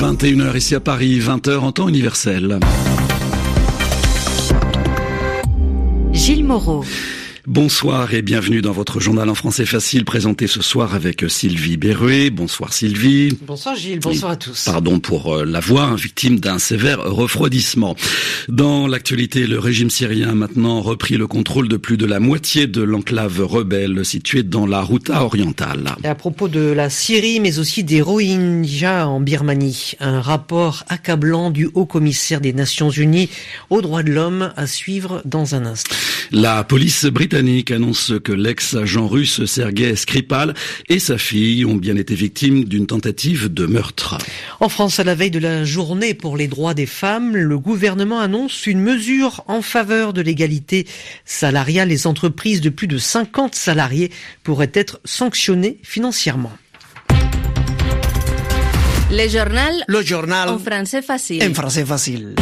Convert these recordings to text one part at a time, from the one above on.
21h ici à Paris, 20h en temps universel. Gilles Moreau. Bonsoir et bienvenue dans votre journal en français facile présenté ce soir avec Sylvie Berruet. Bonsoir Sylvie. Bonsoir Gilles, bonsoir à tous. Pardon pour euh, la voix, hein, victime d'un sévère refroidissement. Dans l'actualité, le régime syrien a maintenant repris le contrôle de plus de la moitié de l'enclave rebelle située dans la Routa orientale. Et à propos de la Syrie, mais aussi des Rohingyas en Birmanie, un rapport accablant du haut commissaire des Nations Unies aux droits de l'homme à suivre dans un instant. La police britannique annonce que l'ex-agent russe Sergei Skripal et sa fille ont bien été victimes d'une tentative de meurtre. En France, à la veille de la journée pour les droits des femmes, le gouvernement annonce une mesure en faveur de l'égalité salariale. Les entreprises de plus de 50 salariés pourraient être sanctionnées financièrement. Le journal. Le journal. En français facile. En français facile.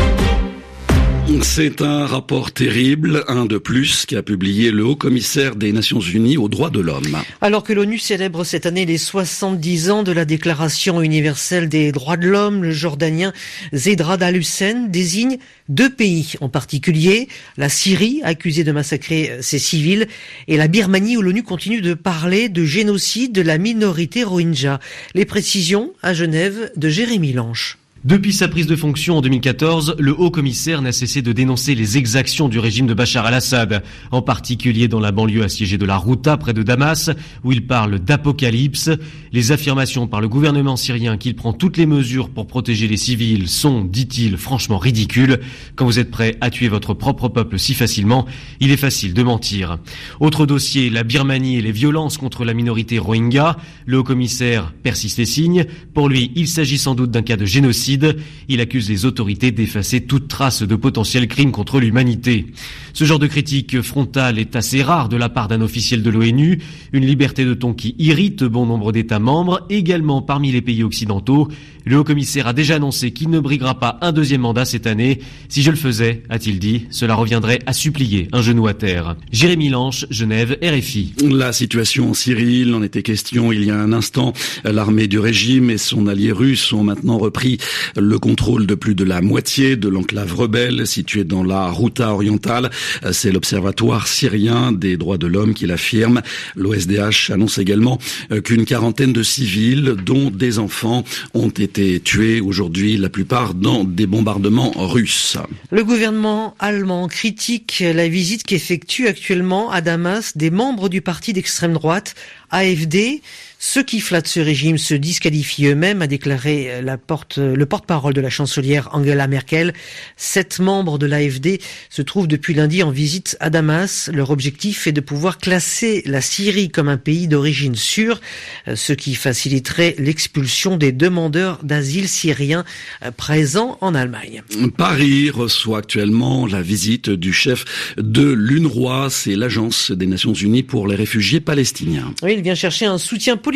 C'est un rapport terrible, un de plus, qu'a publié le haut-commissaire des Nations Unies aux droits de l'homme. Alors que l'ONU célèbre cette année les 70 ans de la Déclaration universelle des droits de l'homme, le Jordanien Zedrad al-Hussein désigne deux pays en particulier, la Syrie, accusée de massacrer ses civils, et la Birmanie où l'ONU continue de parler de génocide de la minorité rohingya. Les précisions à Genève de Jérémy Lanche. Depuis sa prise de fonction en 2014, le haut commissaire n'a cessé de dénoncer les exactions du régime de Bachar al-Assad, en particulier dans la banlieue assiégée de la Routa près de Damas, où il parle d'apocalypse. Les affirmations par le gouvernement syrien qu'il prend toutes les mesures pour protéger les civils sont, dit-il, franchement ridicules. Quand vous êtes prêt à tuer votre propre peuple si facilement, il est facile de mentir. Autre dossier, la Birmanie et les violences contre la minorité rohingya. Le haut commissaire persiste et signe. Pour lui, il s'agit sans doute d'un cas de génocide il accuse les autorités d'effacer toute trace de potentiels crimes contre l'humanité. Ce genre de critique frontale est assez rare de la part d'un officiel de l'ONU, une liberté de ton qui irrite bon nombre d'États membres, également parmi les pays occidentaux. Le haut-commissaire a déjà annoncé qu'il ne briguera pas un deuxième mandat cette année. Si je le faisais, a-t-il dit, cela reviendrait à supplier un genou à terre. Jérémy Lanche, Genève, RFI. La situation en Syrie, il en était question il y a un instant. L'armée du régime et son allié russe ont maintenant repris le contrôle de plus de la moitié de l'enclave rebelle située dans la Routa orientale. C'est l'Observatoire syrien des droits de l'homme qui l'affirme. L'OSDH annonce également qu'une quarantaine de civils, dont des enfants, ont été tués aujourd'hui, la plupart dans des bombardements russes. Le gouvernement allemand critique la visite qu'effectue actuellement à Damas des membres du parti d'extrême droite AFD. Ceux qui flattent ce régime se disqualifient eux-mêmes, a déclaré la porte, le porte-parole de la chancelière Angela Merkel. Sept membres de l'AFD se trouvent depuis lundi en visite à Damas. Leur objectif est de pouvoir classer la Syrie comme un pays d'origine sûre, ce qui faciliterait l'expulsion des demandeurs d'asile syriens présents en Allemagne. Paris reçoit actuellement la visite du chef de l'UNRWA, c'est l'agence des Nations Unies pour les réfugiés palestiniens. Oui, il vient chercher un soutien politique,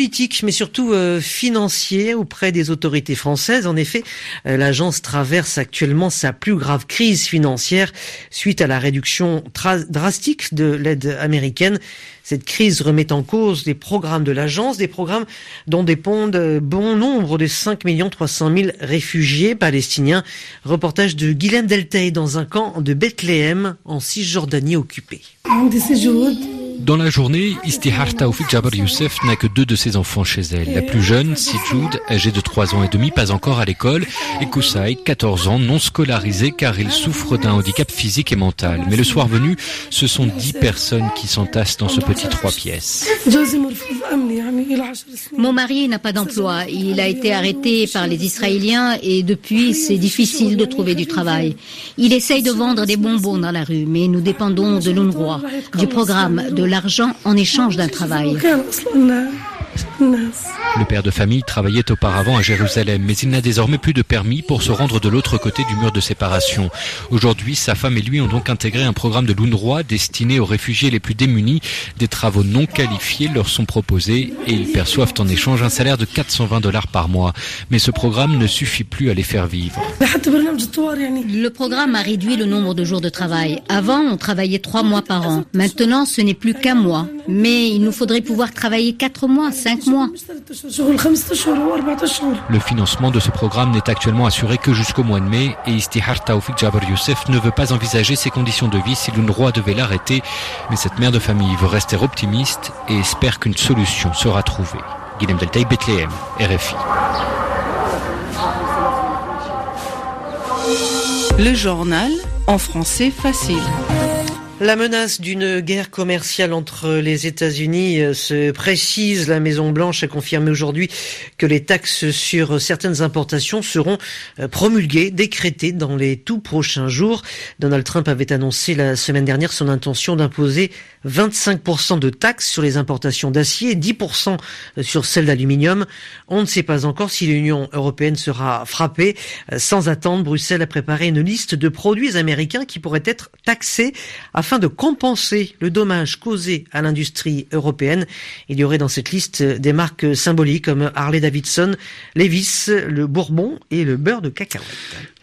mais surtout euh, financier auprès des autorités françaises. En effet, euh, l'agence traverse actuellement sa plus grave crise financière suite à la réduction drastique de l'aide américaine. Cette crise remet en cause les programmes de l'agence, des programmes dont dépendent bon nombre de 5 300 000 réfugiés palestiniens. Reportage de Guilhem Deltey dans un camp de Bethléem en Cisjordanie occupée. Dans la journée, Istihar Taoufik Jabbar Youssef n'a que deux de ses enfants chez elle. La plus jeune, Sijoud, âgée de 3 ans et demi, pas encore à l'école, et Koussaï, 14 ans, non scolarisé car il souffre d'un handicap physique et mental. Mais le soir venu, ce sont 10 personnes qui s'entassent dans ce petit trois pièces. Mon mari n'a pas d'emploi. Il a été arrêté par les Israéliens et depuis, c'est difficile de trouver du travail. Il essaye de vendre des bonbons dans la rue, mais nous dépendons de l'UNRWA, du programme de l'argent en échange d'un travail. Le père de famille travaillait auparavant à Jérusalem, mais il n'a désormais plus de permis pour se rendre de l'autre côté du mur de séparation. Aujourd'hui, sa femme et lui ont donc intégré un programme de l'UNRWA destiné aux réfugiés les plus démunis. Des travaux non qualifiés leur sont proposés et ils perçoivent en échange un salaire de 420 dollars par mois. Mais ce programme ne suffit plus à les faire vivre. Le programme a réduit le nombre de jours de travail. Avant, on travaillait trois mois par an. Maintenant, ce n'est plus qu'un mois. Mais il nous faudrait pouvoir travailler quatre mois, cinq mois mois. Le financement de ce programme n'est actuellement assuré que jusqu'au mois de mai et Istihar Taoufik Jabr Youssef ne veut pas envisager ses conditions de vie si l'UNRWA devait l'arrêter. Mais cette mère de famille veut rester optimiste et espère qu'une solution sera trouvée. Guilhem Deltaï, Bethléem, RFI. Le journal en français facile. La menace d'une guerre commerciale entre les États-Unis euh, se précise. La Maison-Blanche a confirmé aujourd'hui que les taxes sur certaines importations seront euh, promulguées, décrétées dans les tout prochains jours. Donald Trump avait annoncé la semaine dernière son intention d'imposer 25% de taxes sur les importations d'acier et 10% sur celles d'aluminium. On ne sait pas encore si l'Union européenne sera frappée. Euh, sans attendre, Bruxelles a préparé une liste de produits américains qui pourraient être taxés afin de compenser le dommage causé à l'industrie européenne. Il y aurait dans cette liste des marques symboliques comme Harley Davidson, Levis, le Bourbon et le beurre de cacahuète.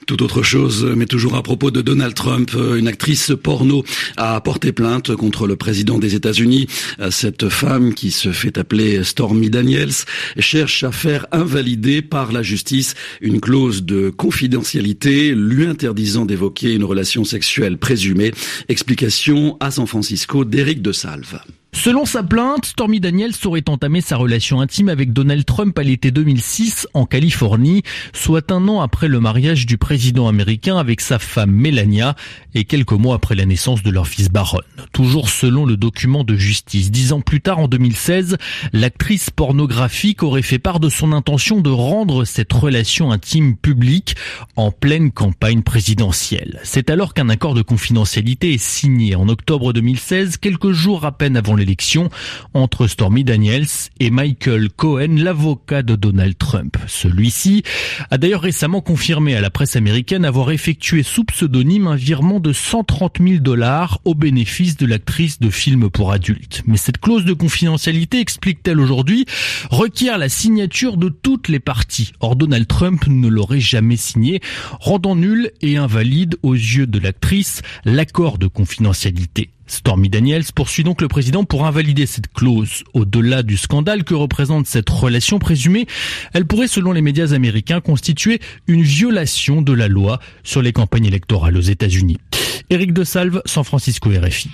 Tout autre chose, mais toujours à propos de Donald Trump, une actrice porno a porté plainte contre le président des États-Unis. Cette femme, qui se fait appeler Stormy Daniels, cherche à faire invalider par la justice une clause de confidentialité lui interdisant d'évoquer une relation sexuelle présumée. Explication à San Francisco d'Éric de Salve. Selon sa plainte, Stormy Daniels aurait entamé sa relation intime avec Donald Trump à l'été 2006 en Californie, soit un an après le mariage du président américain avec sa femme Melania et quelques mois après la naissance de leur fils Baron. Toujours selon le document de justice, dix ans plus tard en 2016, l'actrice pornographique aurait fait part de son intention de rendre cette relation intime publique en pleine campagne présidentielle. C'est alors qu'un accord de confidentialité est signé en octobre 2016, quelques jours à peine avant l'élection entre Stormy Daniels et Michael Cohen, l'avocat de Donald Trump. Celui-ci a d'ailleurs récemment confirmé à la presse américaine avoir effectué sous pseudonyme un virement de 130 000 dollars au bénéfice de l'actrice de films pour adultes. Mais cette clause de confidentialité, explique-t-elle aujourd'hui, requiert la signature de toutes les parties. Or, Donald Trump ne l'aurait jamais signé, rendant nul et invalide aux yeux de l'actrice l'accord de confidentialité. Stormy Daniels poursuit donc le président pour invalider cette clause. Au-delà du scandale que représente cette relation présumée, elle pourrait, selon les médias américains, constituer une violation de la loi sur les campagnes électorales aux États-Unis. Éric de Salve, San Francisco RFI.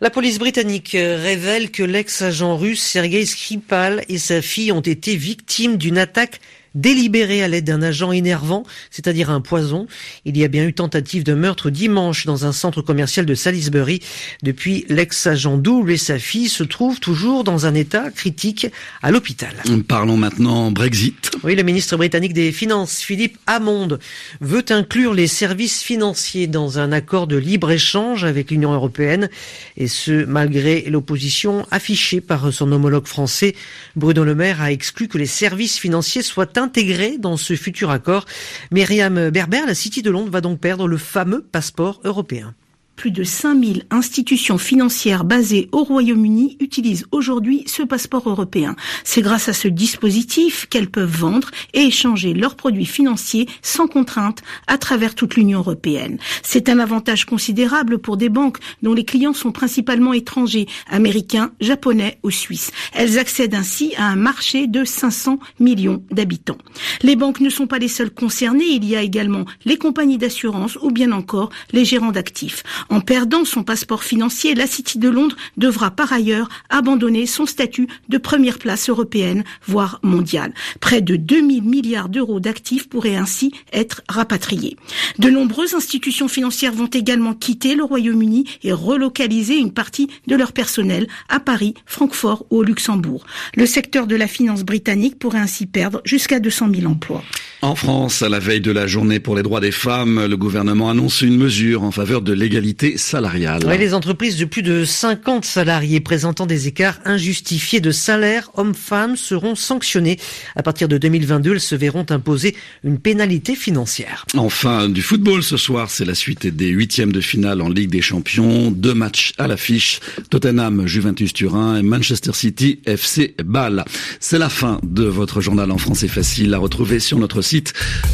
La police britannique révèle que l'ex-agent russe Sergei Skripal et sa fille ont été victimes d'une attaque délibéré à l'aide d'un agent énervant, c'est-à-dire un poison. Il y a bien eu tentative de meurtre dimanche dans un centre commercial de Salisbury. Depuis, l'ex-agent double et sa fille se trouvent toujours dans un état critique à l'hôpital. Parlons maintenant Brexit. Oui, le ministre britannique des Finances, Philippe Hammond, veut inclure les services financiers dans un accord de libre-échange avec l'Union européenne, et ce, malgré l'opposition affichée par son homologue français. Bruno Le Maire a exclu que les services financiers soient intégré dans ce futur accord. Myriam Berber, la City de Londres, va donc perdre le fameux passeport européen. Plus de 5000 institutions financières basées au Royaume-Uni utilisent aujourd'hui ce passeport européen. C'est grâce à ce dispositif qu'elles peuvent vendre et échanger leurs produits financiers sans contrainte à travers toute l'Union européenne. C'est un avantage considérable pour des banques dont les clients sont principalement étrangers, américains, japonais ou suisses. Elles accèdent ainsi à un marché de 500 millions d'habitants. Les banques ne sont pas les seules concernées, il y a également les compagnies d'assurance ou bien encore les gérants d'actifs. En perdant son passeport financier, la City de Londres devra par ailleurs abandonner son statut de première place européenne, voire mondiale. Près de 2000 milliards d'euros d'actifs pourraient ainsi être rapatriés. De nombreuses institutions financières vont également quitter le Royaume-Uni et relocaliser une partie de leur personnel à Paris, Francfort ou au Luxembourg. Le secteur de la finance britannique pourrait ainsi perdre jusqu'à 200 000 emplois. En France, à la veille de la journée pour les droits des femmes, le gouvernement annonce une mesure en faveur de l'égalité salariale. Oui, les entreprises de plus de 50 salariés présentant des écarts injustifiés de salaire hommes-femmes seront sanctionnées. À partir de 2022, elles se verront imposer une pénalité financière. Enfin, du football ce soir, c'est la suite des huitièmes de finale en Ligue des Champions. Deux matchs à l'affiche. Tottenham, Juventus Turin et Manchester City, FC Bâle. C'est la fin de votre journal en français facile à retrouver sur notre site.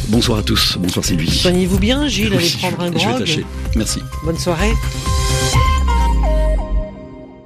Bonsoir à tous. Bonsoir Sylvie. Soignez-vous bien, Gilles. Oui, allez prendre un je vais grog. tâcher. Merci. Bonne soirée.